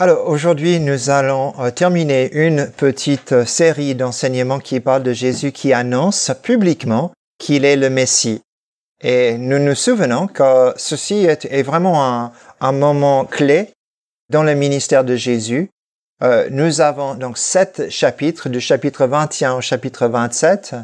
Alors aujourd'hui, nous allons euh, terminer une petite euh, série d'enseignements qui parle de Jésus qui annonce publiquement qu'il est le Messie. Et nous nous souvenons que ceci est, vraiment un, moment clé dans le ministère de Jésus. Euh, nous avons donc sept chapitres, du chapitre 21 au chapitre 27,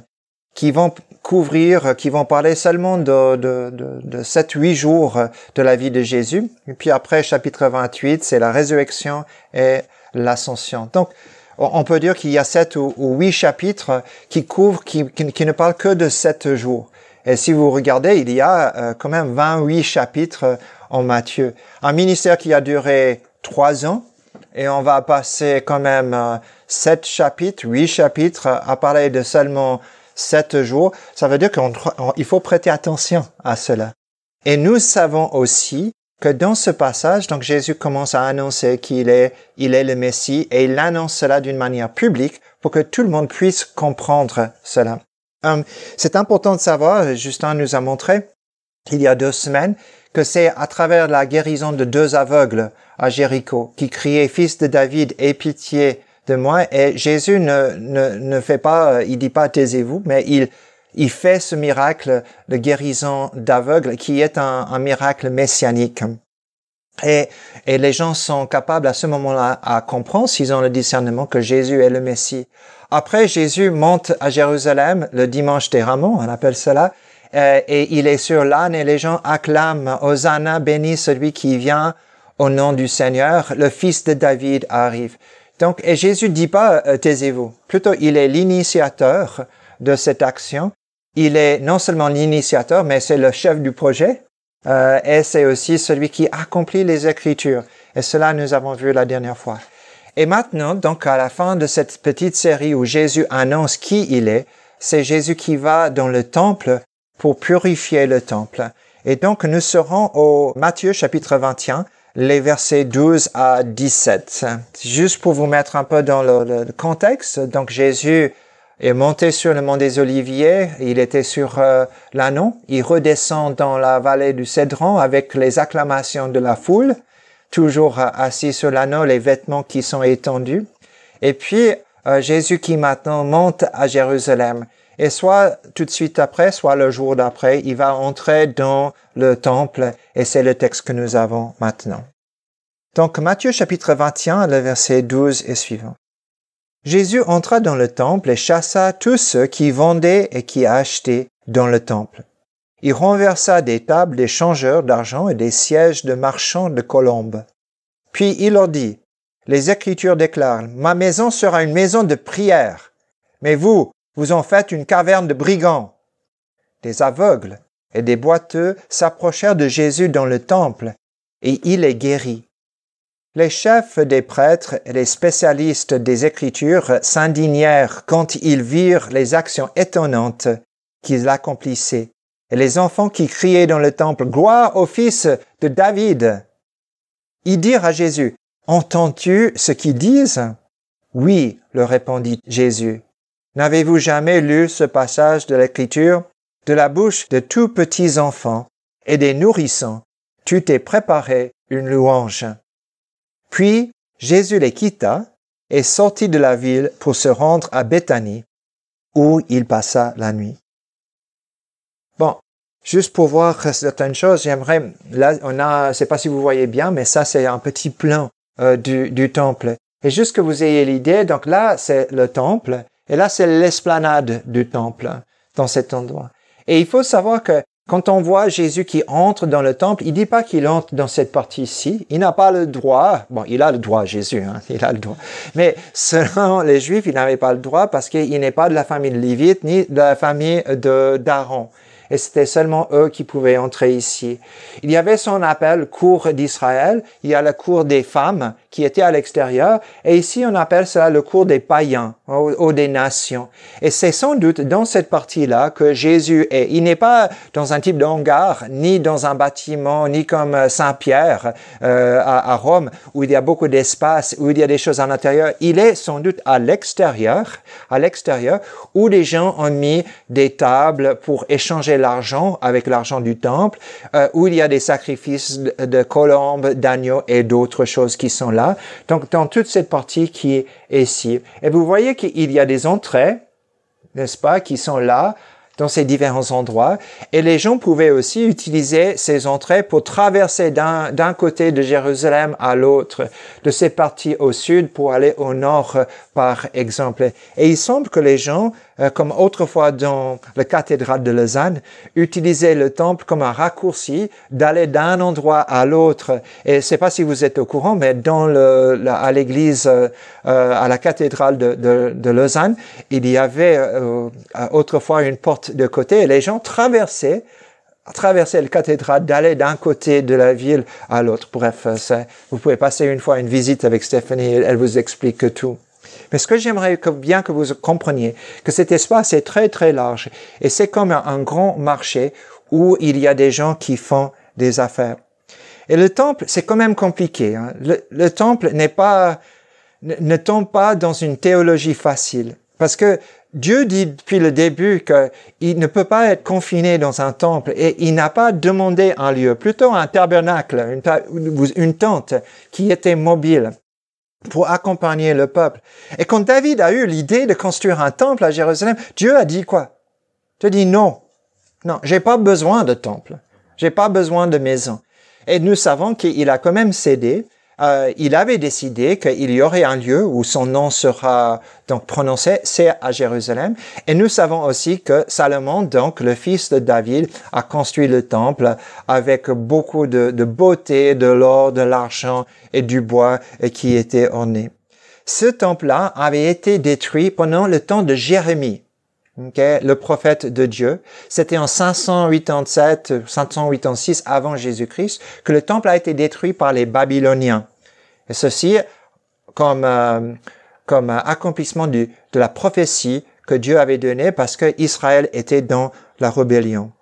qui vont couvrir, qui vont parler seulement de, de, de, de 7-8 jours de la vie de Jésus. Et puis après, chapitre 28, c'est la résurrection et l'ascension. Donc, on peut dire qu'il y a sept ou, huit chapitres qui couvrent, qui, qui, ne parlent que de sept jours. Et si vous regardez, il y a euh, quand même 28 chapitres en Matthieu. Un ministère qui a duré trois ans, et on va passer quand même euh, sept chapitres, huit chapitres à parler de seulement sept jours, ça veut dire qu'il faut prêter attention à cela. Et nous savons aussi que dans ce passage, donc Jésus commence à annoncer qu'il est, il est le Messie et il annonce cela d'une manière publique pour que tout le monde puisse comprendre cela. Hum, c'est important de savoir, Justin nous a montré il y a deux semaines, que c'est à travers la guérison de deux aveugles à Jéricho qui criaient Fils de David, aie pitié de moi. Et Jésus ne, ne, ne fait pas, il dit pas taisez-vous, mais il, il fait ce miracle de guérison d'aveugle qui est un, un, miracle messianique. Et, et les gens sont capables à ce moment-là à comprendre, s'ils ont le discernement, que Jésus est le Messie. Après, Jésus monte à Jérusalem le dimanche des Rameaux, on appelle cela, euh, et il est sur l'âne et les gens acclament Hosanna, béni celui qui vient au nom du Seigneur, le fils de David arrive. Donc, et Jésus dit pas euh, taisez-vous. Plutôt, il est l'initiateur de cette action. Il est non seulement l'initiateur, mais c'est le chef du projet. Euh, et c'est aussi celui qui accomplit les Écritures. Et cela, nous avons vu la dernière fois. Et maintenant, donc, à la fin de cette petite série où Jésus annonce qui il est, c'est Jésus qui va dans le temple pour purifier le temple. Et donc, nous serons au Matthieu chapitre 21 les versets 12 à 17. Juste pour vous mettre un peu dans le, contexte. Donc Jésus est monté sur le mont des Oliviers, il était sur euh, l'anneau, il redescend dans la vallée du Cédron avec les acclamations de la foule, toujours assis sur l'anneau, les vêtements qui sont étendus. Et puis euh, Jésus qui maintenant monte à Jérusalem. Et soit tout de suite après, soit le jour d'après, il va entrer dans le temple et c'est le texte que nous avons maintenant. Donc Matthieu chapitre 21, le verset 12 et suivant. Jésus entra dans le temple et chassa tous ceux qui vendaient et qui achetaient dans le temple. Il renversa des tables des changeurs d'argent et des sièges de marchands de colombes. Puis il leur dit, les Écritures déclarent, Ma maison sera une maison de prière, mais vous, vous en faites une caverne de brigands. Des aveugles et des boiteux s'approchèrent de Jésus dans le temple, et il les guérit. Les chefs des prêtres et les spécialistes des Écritures s'indignèrent quand ils virent les actions étonnantes qu'il accomplissait, et les enfants qui criaient dans le temple Gloire au fils de David. Ils dirent à Jésus, Entends-tu ce qu'ils disent? Oui, leur répondit Jésus. N'avez-vous jamais lu ce passage de l'Écriture? De la bouche de tout petits enfants et des nourrissons, tu t'es préparé une louange. Puis Jésus les quitta et sortit de la ville pour se rendre à Béthanie, où il passa la nuit. Bon, juste pour voir certaines choses, j'aimerais, là, on a, je sais pas si vous voyez bien, mais ça, c'est un petit plan euh, du, du temple. Et juste que vous ayez l'idée, donc là, c'est le temple, et là, c'est l'esplanade du temple, dans cet endroit. Et il faut savoir que quand on voit Jésus qui entre dans le temple, il dit pas qu'il entre dans cette partie-ci. Il n'a pas le droit. Bon, il a le droit, Jésus, hein, il a le droit. Mais selon les Juifs, il n'avait pas le droit parce qu'il n'est pas de la famille de Lévite ni de la famille de d'Aaron et c'était seulement eux qui pouvaient entrer ici. Il y avait son appel cour d'Israël, il y a la cour des femmes qui était à l'extérieur, et ici on appelle cela le cours des païens ou, des nations. Et c'est sans doute dans cette partie-là que Jésus est. Il n'est pas dans un type de hangar, ni dans un bâtiment, ni comme Saint-Pierre euh, à, Rome, où il y a beaucoup d'espace, où il y a des choses à l'intérieur. Il est sans doute à l'extérieur, à l'extérieur, où les gens ont mis des tables pour échanger l'argent avec l'argent du temple, euh, où il y a des sacrifices de colombes, d'agneaux et d'autres choses qui sont là Donc, dans toute cette partie qui est ici. Et vous voyez qu'il y a des entrées, n'est-ce pas, qui sont là, dans ces différents endroits. Et les gens pouvaient aussi utiliser ces entrées pour traverser d'un côté de Jérusalem à l'autre, de ces parties au sud pour aller au nord, par exemple. Et il semble que les gens euh, comme autrefois dans la cathédrale de Lausanne, utiliser le temple comme un raccourci d'aller d'un endroit à l'autre. Et je sais pas si vous êtes au courant, mais dans le, à l'église, euh, euh, à la cathédrale de, de, de, Lausanne, il y avait autrefois une porte de côté et les gens traversaient traversaient la cathédrale, d'aller d'un côté de la ville à l'autre. Bref, vous pouvez passer une fois une visite avec Stéphanie, elle vous explique tout. Mais ce que j'aimerais bien que vous compreniez, que cet espace est très très large et c'est comme un grand marché où il y a des gens qui font des affaires. Et le temple, c'est quand même compliqué. Hein. Le, temple n'est pas, ne, tombe pas dans une théologie facile. Parce que Dieu dit depuis le début qu'il ne peut pas être confiné dans un temple et il n'a pas demandé un lieu, plutôt un tabernacle, une, une tente qui était mobile pour accompagner le peuple. Et quand David a eu l'idée de construire un temple à Jérusalem, Dieu a dit quoi? Dieu a dit non. Non, j'ai pas besoin de temple. J'ai pas besoin de maison. Et nous savons qu'il a quand même cédé euh, il avait décidé qu'il y aurait un lieu où son nom sera donc prononcé, c'est à Jérusalem. Et nous savons aussi que Salomon, donc le fils de David, a construit le temple avec beaucoup de, beauté, de l'or, de l'argent et du bois qui était orné. Ce temple-là avait été détruit pendant le temps de Jérémie. Le prophète de Dieu. C'était en 587, 586 avant Jésus-Christ que le temple a été détruit par les Babyloniens. Et ceci comme, euh, comme accomplissement de la prophétie que Dieu avait donnée parce que Israël était dans la rébellion.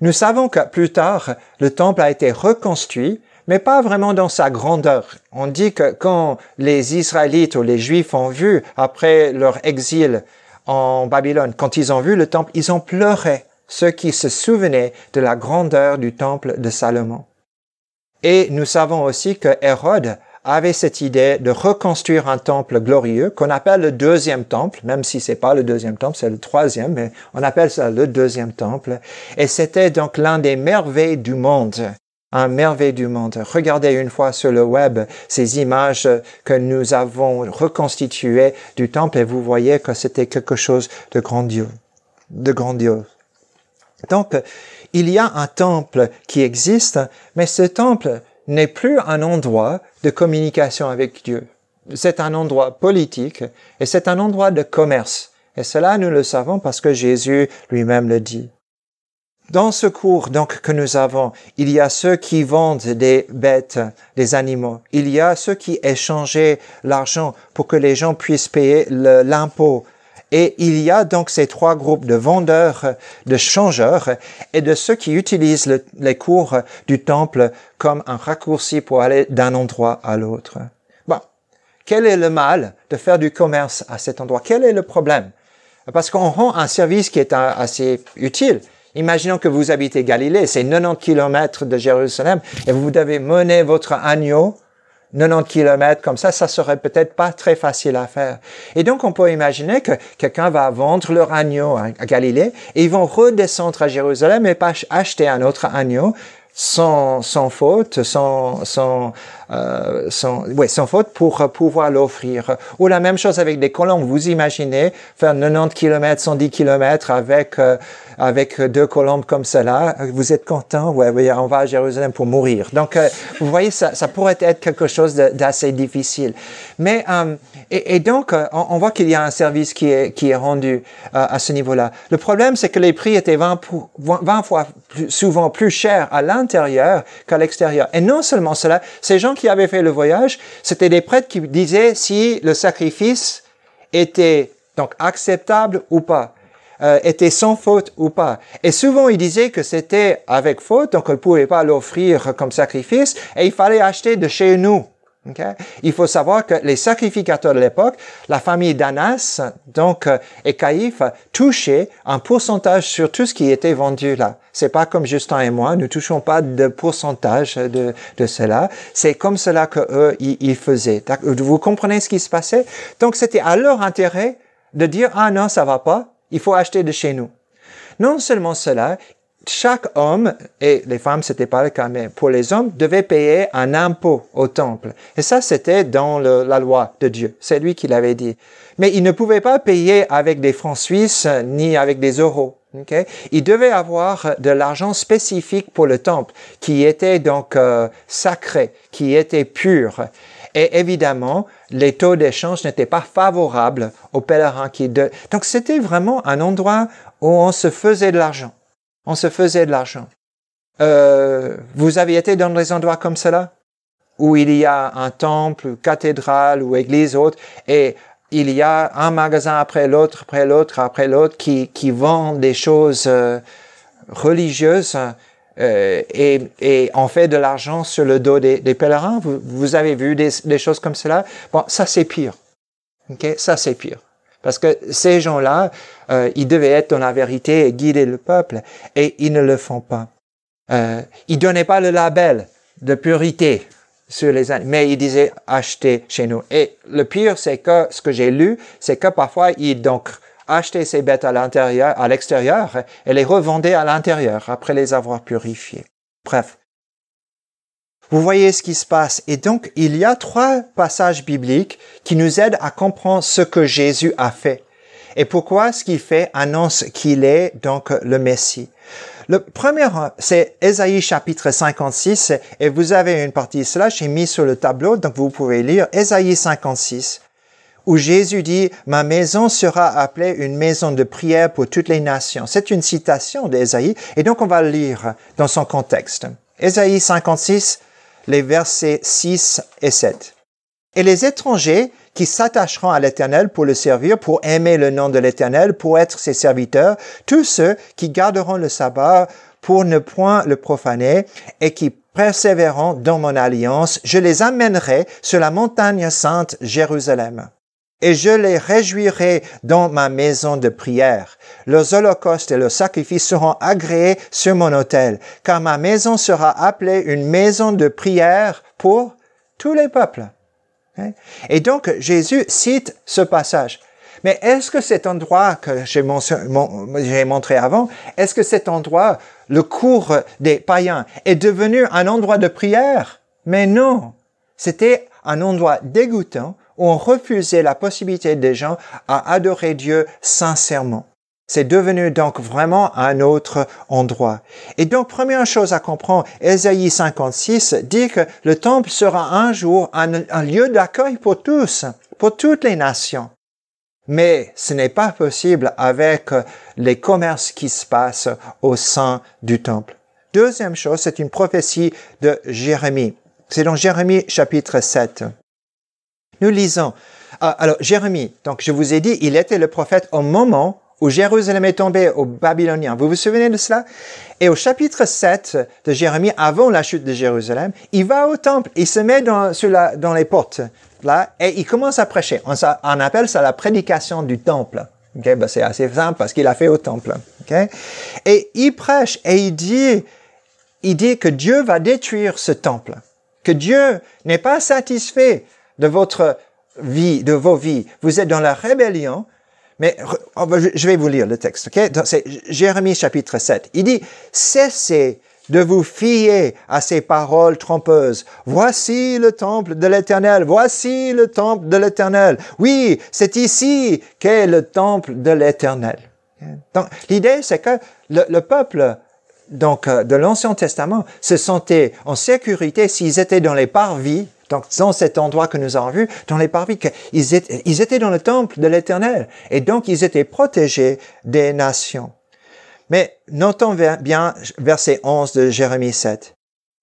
Nous savons que plus tard, le temple a été reconstruit, mais pas vraiment dans sa grandeur. On dit que quand les Israélites ou les Juifs ont vu, après leur exil en Babylone, quand ils ont vu le temple, ils ont pleuré, ceux qui se souvenaient de la grandeur du temple de Salomon. Et nous savons aussi que Hérode avait cette idée de reconstruire un temple glorieux qu'on appelle le deuxième temple, même si c'est pas le deuxième temple, c'est le troisième, mais on appelle ça le deuxième temple. Et c'était donc l'un des merveilles du monde. Un merveille du monde. Regardez une fois sur le web ces images que nous avons reconstituées du temple et vous voyez que c'était quelque chose de grandiose, de grandiose. Donc, il y a un temple qui existe, mais ce temple n'est plus un endroit de communication avec Dieu. C'est un endroit politique et c'est un endroit de commerce. Et cela, nous le savons parce que Jésus lui-même le dit. Dans ce cours donc que nous avons, il y a ceux qui vendent des bêtes, des animaux. Il y a ceux qui échangent l'argent pour que les gens puissent payer l'impôt et il y a donc ces trois groupes de vendeurs, de changeurs et de ceux qui utilisent les cours du temple comme un raccourci pour aller d'un endroit à l'autre. Bon, quel est le mal de faire du commerce à cet endroit? Quel est le problème? Parce qu'on rend un service qui est assez utile. Imaginons que vous habitez Galilée, c'est 90 kilomètres de Jérusalem, et vous devez mener votre agneau 90 kilomètres comme ça, ça serait peut-être pas très facile à faire. Et donc, on peut imaginer que quelqu'un va vendre leur agneau à, Galilée et ils vont redescendre à Jérusalem et acheter un autre agneau sans, sans faute, sans, sans, euh, sans, ouais, sans faute pour pouvoir l'offrir. Ou la même chose avec des colombes. Vous imaginez faire 90 km, 110 km avec, euh, avec deux colombes comme cela. Vous êtes content? Ouais, on va à Jérusalem pour mourir. Donc, euh, vous voyez, ça, ça pourrait être quelque chose d'assez difficile. Mais, euh, et, et, donc, euh, on, on voit qu'il y a un service qui est, qui est rendu à ce niveau-là. Le problème, c'est que les prix étaient 20, 20 fois plus, souvent plus chers à l'intérieur qu'à l'extérieur. Et non seulement cela, ces gens qui avaient fait le voyage, c'était des prêtres qui disaient si le sacrifice était donc acceptable ou pas. Euh, était sans faute ou pas. Et souvent, ils disaient que c'était avec faute, donc on ne pouvait pas l'offrir comme sacrifice, et il fallait acheter de chez nous Il faut savoir que les sacrificateurs de l'époque, la famille d'Anas, donc euh, et Caïphe, touchaient un pourcentage sur tout ce qui était vendu là. C'est pas comme Justin et moi, nous touchons pas de pourcentage de, de cela. C'est comme cela que eux ils, faisaient. Vous comprenez ce qui se passait? Donc c'était à leur intérêt de dire ah non ça va pas, il faut acheter de chez nous. Non seulement cela, chaque homme, et les femmes c'était pas le cas, mais pour les hommes, devait payer un impôt au temple. Et ça, c'était dans la loi de Dieu. C'est lui qui l'avait dit. Mais il ne pouvait pas payer avec des francs suisses ni avec des euros. Okay? Il devait avoir de l'argent spécifique pour le temple, qui était donc euh, sacré, qui était pur. Et évidemment, les taux d'échange n'étaient pas favorables aux pèlerins qui... De... Donc c'était vraiment un endroit où on se faisait de l'argent on se faisait de l'argent. Euh, vous avez été dans des endroits comme cela? Où il y a un temple, cathédrale ou église autre, et il y a un magasin après l'autre, après l'autre, après l'autre, qui, qui vend des choses euh, religieuses euh, et, et on fait de l'argent sur le dos des, pèlerins? Vous, avez vu des, des, choses comme cela? Bon, ça c'est pire. Ça c'est pire. Parce que ces gens-là, euh, ils devaient être dans la vérité et guider le peuple, et ils ne le font pas. Euh, ils donnaient pas le label de purité sur les animaux, mais ils disaient acheter chez nous. Et le pire, c'est que ce que j'ai lu, c'est que parfois ils donc achetaient ces bêtes à l'intérieur, à l'extérieur, et les revendaient à l'intérieur après les avoir purifiées. Bref, vous voyez ce qui se passe. Et donc, il y a trois passages bibliques qui nous aident à comprendre ce que Jésus a fait. Et pourquoi ce qu'il fait annonce qu'il est donc le Messie. Le premier, c'est Ésaïe chapitre 56, et vous avez une partie de cela, j'ai mis sur le tableau, donc vous pouvez lire Ésaïe 56, où Jésus dit, ma maison sera appelée une maison de prière pour toutes les nations. C'est une citation d'Ésaïe, et donc on va le lire dans son contexte. Ésaïe 56, les versets 6 et 7. Et les étrangers qui s'attacheront à l'Éternel pour le servir, pour aimer le nom de l'Éternel, pour être ses serviteurs, tous ceux qui garderont le sabbat pour ne point le profaner et qui persévéreront dans mon alliance, je les amènerai sur la montagne sainte Jérusalem et je les réjouirai dans ma maison de prière. Leurs holocaustes et leurs sacrifices seront agréés sur mon autel, car ma maison sera appelée une maison de prière pour tous les peuples. Hein? Et donc, Jésus cite ce passage. Mais est-ce que cet endroit que j'ai montré avant, est-ce que cet endroit, le cours des païens, est devenu un endroit de prière? Mais non. C'était un endroit dégoûtant on refusait la possibilité des gens à adorer Dieu sincèrement. C'est devenu donc vraiment un autre endroit. Et donc, première chose à comprendre, Ésaïe 56 dit que le temple sera un jour un, lieu d'accueil pour tous, pour toutes les nations. Mais ce n'est pas possible avec les commerces qui se passent au sein du temple. Deuxième chose, c'est une prophétie de Jérémie. C'est dans Jérémie chapitre 7. Nous lisons. Ah, alors, Jérémie, donc je vous ai dit, il était le prophète au moment où Jérusalem est tombée aux Babyloniens. Vous vous souvenez de cela? Et au chapitre 7 de Jérémie, avant la chute de Jérusalem, il va au temple, il se met dans, sur la, dans les portes, là, et il commence à prêcher. On, on appelle ça la prédication du temple. Okay? Ben, c'est assez simple parce qu'il a fait au temple. Okay? Et il prêche et il dit, il dit que Dieu va détruire ce temple, que Dieu n'est pas satisfait de votre vie, de vos vies. Vous êtes dans la rébellion, mais je vais vous lire le texte, ok? C'est Jérémie chapitre 7. Il dit, cessez de vous fier à ces paroles trompeuses. Voici le temple de l'Éternel. Voici le temple de l'Éternel. Oui, c'est ici qu'est le temple de l'Éternel. Donc, l'idée, c'est que le, le, peuple donc euh, de l'Ancien Testament se sentait en sécurité s'ils étaient dans les parvis donc, dans cet endroit que nous avons vu, dans les parvis, ils étaient, ils étaient dans le temple de l'Éternel. Et donc, ils étaient protégés des nations. Mais notons bien verset 11 de Jérémie 7.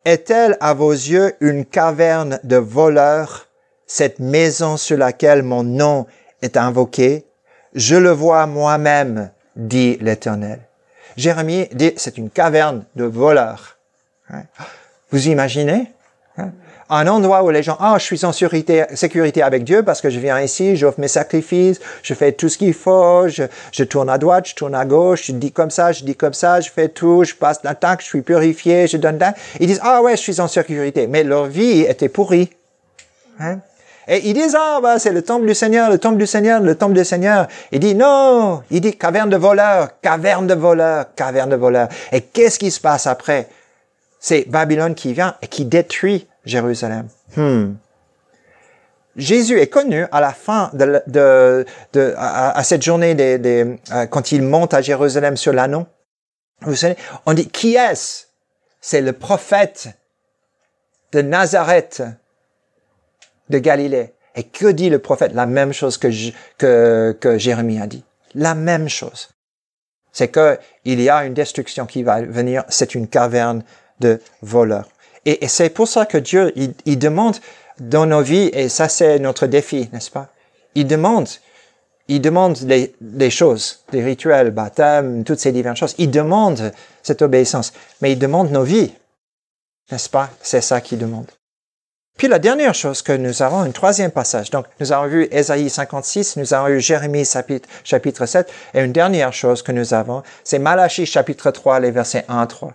Est-elle à vos yeux une caverne de voleurs, cette maison sur laquelle mon nom est invoqué? Je le vois moi-même, dit l'Éternel. Jérémie dit, c'est une caverne de voleurs. Hein? Vous imaginez? Un endroit où les gens, ah, je suis en sécurité, sécurité avec Dieu parce que je viens ici, j'offre mes sacrifices, je fais tout ce qu'il faut, je, je tourne à droite, je tourne à gauche, je dis comme ça, je dis comme ça, je fais tout, je passe l'attaque, je suis purifié, je donne d'un. Ils disent, ah ouais, je suis en sécurité. Mais leur vie était pourrie. Hein? Et ils disent, ah, bah, c'est le temple du Seigneur, le temple du Seigneur, le temple du Seigneur. Il dit, non, il dit, caverne de voleurs, caverne de voleurs, caverne de voleurs. Et qu'est-ce qui se passe après? C'est Babylone qui vient et qui détruit Jérusalem. Hmm. Jésus est connu à la fin de, de, de à, cette journée des, des, euh, quand il monte à Jérusalem sur l'anneau. Vous savez, on dit qui est-ce? C'est le prophète de Nazareth de Galilée. Et que dit le prophète? La même chose que, que, que Jérémie a dit. La même chose. C'est que il y a une destruction qui va venir. C'est une caverne de voleurs. Et, c'est pour ça que Dieu, il, demande dans nos vies, et ça c'est notre défi, n'est-ce pas? Il demande, il demande les, les choses, les rituels, baptême, toutes ces diverses choses. Il demande cette obéissance, mais il demande nos vies, n'est-ce pas? C'est ça qu'il demande. Puis la dernière chose que nous avons, un troisième passage. Donc, nous avons vu Ésaïe 56, nous avons eu Jérémie chapitre, chapitre 7, et une dernière chose que nous avons, c'est Malachie chapitre 3, les versets 1 à 3.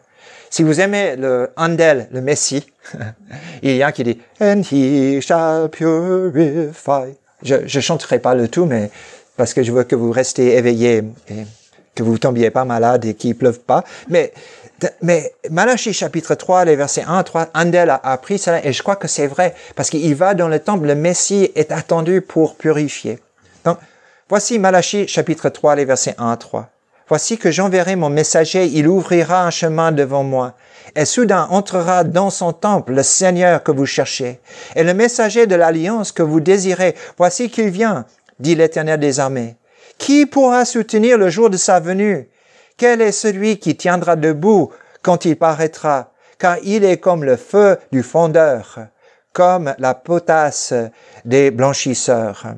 Si vous aimez le Andel, le Messie, il y a un qui dit And he shall purify. Je ne chanterai pas le tout, mais parce que je veux que vous restez éveillés et que vous tombiez pas malade et qu'il pleuve pas. Mais mais Malachie chapitre 3, les versets 1 à 3, Andel a appris cela et je crois que c'est vrai parce qu'il va dans le temple, le Messie est attendu pour purifier. Donc, voici Malachie chapitre 3, les versets 1 à 3. Voici que j'enverrai mon messager, il ouvrira un chemin devant moi. Et soudain entrera dans son temple le Seigneur que vous cherchez, et le messager de l'alliance que vous désirez. Voici qu'il vient, dit l'Éternel des armées. Qui pourra soutenir le jour de sa venue? Quel est celui qui tiendra debout quand il paraîtra? Car il est comme le feu du fondeur, comme la potasse des blanchisseurs.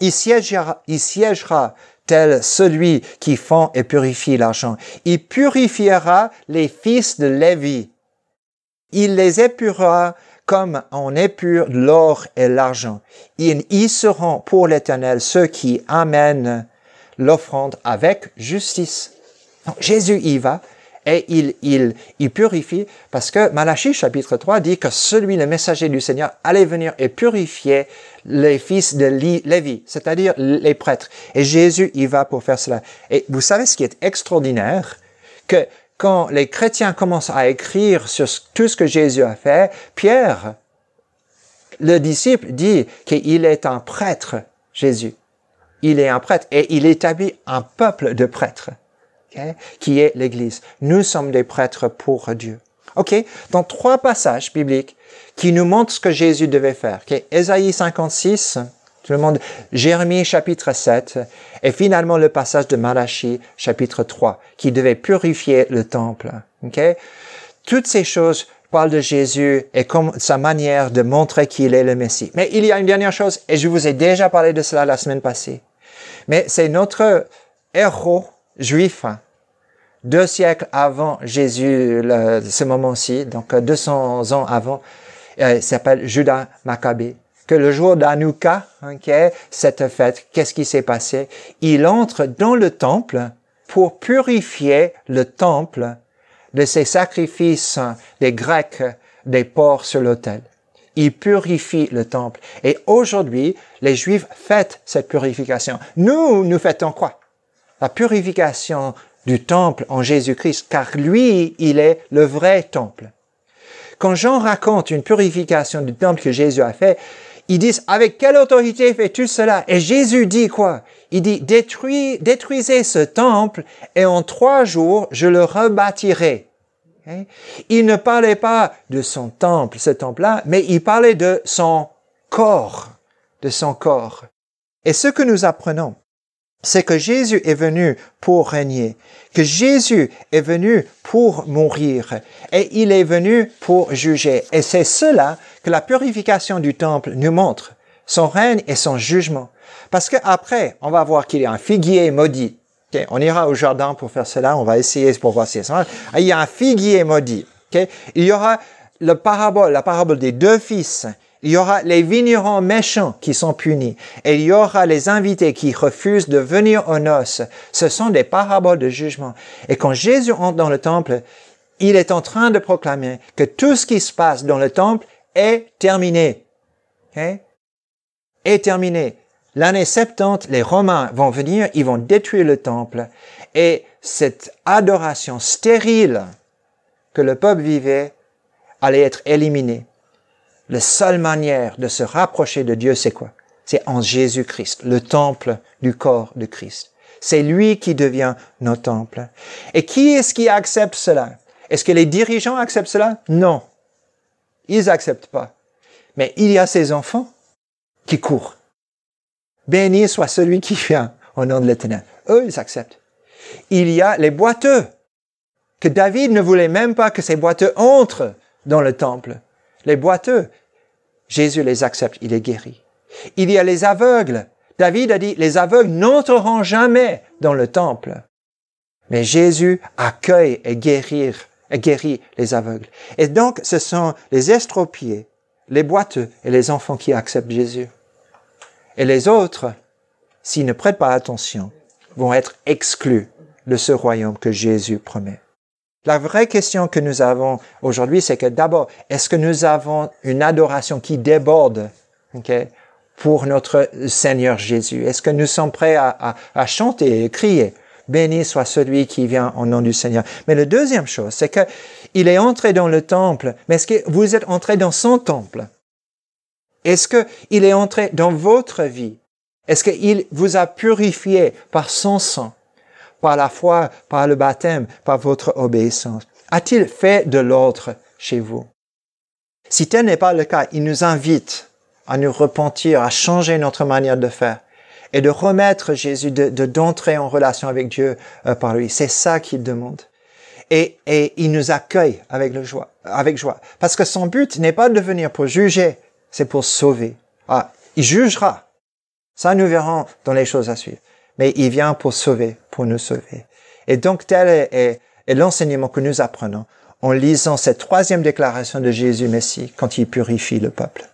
Il siégera, il siégera tel celui qui fond et purifie l'argent. Il purifiera les fils de Lévi. Il les épurera comme on épure l'or et l'argent. Ils y seront pour l'Éternel ceux qui amènent l'offrande avec justice. Jésus y va et il, il, il purifie parce que Malachie chapitre 3 dit que celui, le messager du Seigneur, allait venir et purifier les fils de Lévi, c'est-à-dire les prêtres. Et Jésus y va pour faire cela. Et vous savez ce qui est extraordinaire? Que quand les chrétiens commencent à écrire sur tout ce que Jésus a fait, Pierre, le disciple, dit qu'il est un prêtre, Jésus. Il est un prêtre et il établit un peuple de prêtres qui est l'Église. Nous sommes des prêtres pour Dieu. OK? Dans trois passages bibliques qui nous montrent ce que Jésus devait faire. Okay? Ésaïe 56, tout le monde, Jérémie chapitre 7, et finalement le passage de Malachie chapitre 3, qui devait purifier le temple. Okay? Toutes ces choses parlent de Jésus et comme sa manière de montrer qu'il est le Messie. Mais il y a une dernière chose, et je vous ai déjà parlé de cela la semaine passée. Mais c'est notre héros juif deux siècles avant Jésus, ce moment-ci, donc 200 ans avant, euh, s'appelle Judas Maccabée. Que le jour d'Anouka, okay, cette fête, qu'est-ce qui s'est passé? Il entre dans le temple pour purifier le temple de ces sacrifices des Grecs, des porcs sur l'autel. Il purifie le temple. Et aujourd'hui, les Juifs fêtent cette purification. Nous, nous fêtons quoi? La purification du temple en Jésus-Christ, car lui, il est le vrai temple. Quand Jean raconte une purification du temple que Jésus a fait, ils disent, avec quelle autorité fais-tu cela? Et Jésus dit quoi? Il dit, détruisez ce temple et en trois jours, je le rebâtirai. Il ne parlait pas de son temple, ce temple-là, mais il parlait de son corps, de son corps. Et ce que nous apprenons, c'est que Jésus est venu pour régner, que Jésus est venu pour mourir et il est venu pour juger. Et c'est cela que la purification du temple nous montre, son règne et son jugement. Parce que après, on va voir qu'il y a un figuier maudit. On ira au jardin pour faire cela, on va essayer pour voir si ça Il y a un figuier maudit. Il y aura le parabole, la parabole des deux fils. Il y aura les vignerons méchants qui sont punis et il y aura les invités qui refusent de venir aux noces. Ce sont des paraboles de jugement. Et quand Jésus entre dans le temple, il est en train de proclamer que tout ce qui se passe dans le temple est terminé. Est terminé. L'année 70, les Romains vont venir, ils vont détruire le temple. Et cette adoration stérile que le peuple vivait allait être éliminée. La seule manière de se rapprocher de Dieu, c'est quoi? C'est en Jésus-Christ, le temple du corps de Christ. C'est lui qui devient notre temple. Et qui est-ce qui accepte cela? Est-ce que les dirigeants acceptent cela? Non. Ils acceptent pas. Mais il y a ces enfants qui courent. Béni soit celui qui vient au nom de l'Éternel. Eux, ils acceptent. Il y a les boiteux, que David ne voulait même pas que ces boiteux entrent dans le temple. Les boiteux, Jésus les accepte, il est guéri. Il y a les aveugles. David a dit, les aveugles n'entreront jamais dans le temple. Mais Jésus accueille et et guérit les aveugles. Et donc, ce sont les estropiés, les boiteux et les enfants qui acceptent Jésus. Et les autres, s'ils ne prêtent pas attention, vont être exclus de ce royaume que Jésus promet. La vraie question que nous avons aujourd'hui, c'est que d'abord, est-ce que nous avons une adoration qui déborde pour notre Seigneur Jésus? Est-ce que nous sommes prêts à, chanter et crier Béni soit celui qui vient au nom du Seigneur. Mais la deuxième chose, c'est que il est entré dans le temple, mais est-ce que vous êtes entré dans son temple? Est-ce que il est entré dans votre vie? Est-ce qu'il vous a purifié par son sang? Par la foi, par le baptême, par votre obéissance A-t-il fait de l'autre chez vous? Si tel n'est pas le cas, il nous invite à nous repentir, à changer notre manière de faire et de remettre Jésus, de d'entrer en relation avec Dieu euh, par lui. C'est ça qu'il demande. Et, et il nous accueille avec, joie, avec joie. Parce que son but n'est pas de venir pour juger, c'est pour sauver. Ah, il jugera. Ça, nous verrons dans les choses à suivre mais il vient pour sauver, pour nous sauver. Et donc tel est, l'enseignement que nous apprenons en lisant cette troisième déclaration de Jésus Messie quand il purifie le peuple.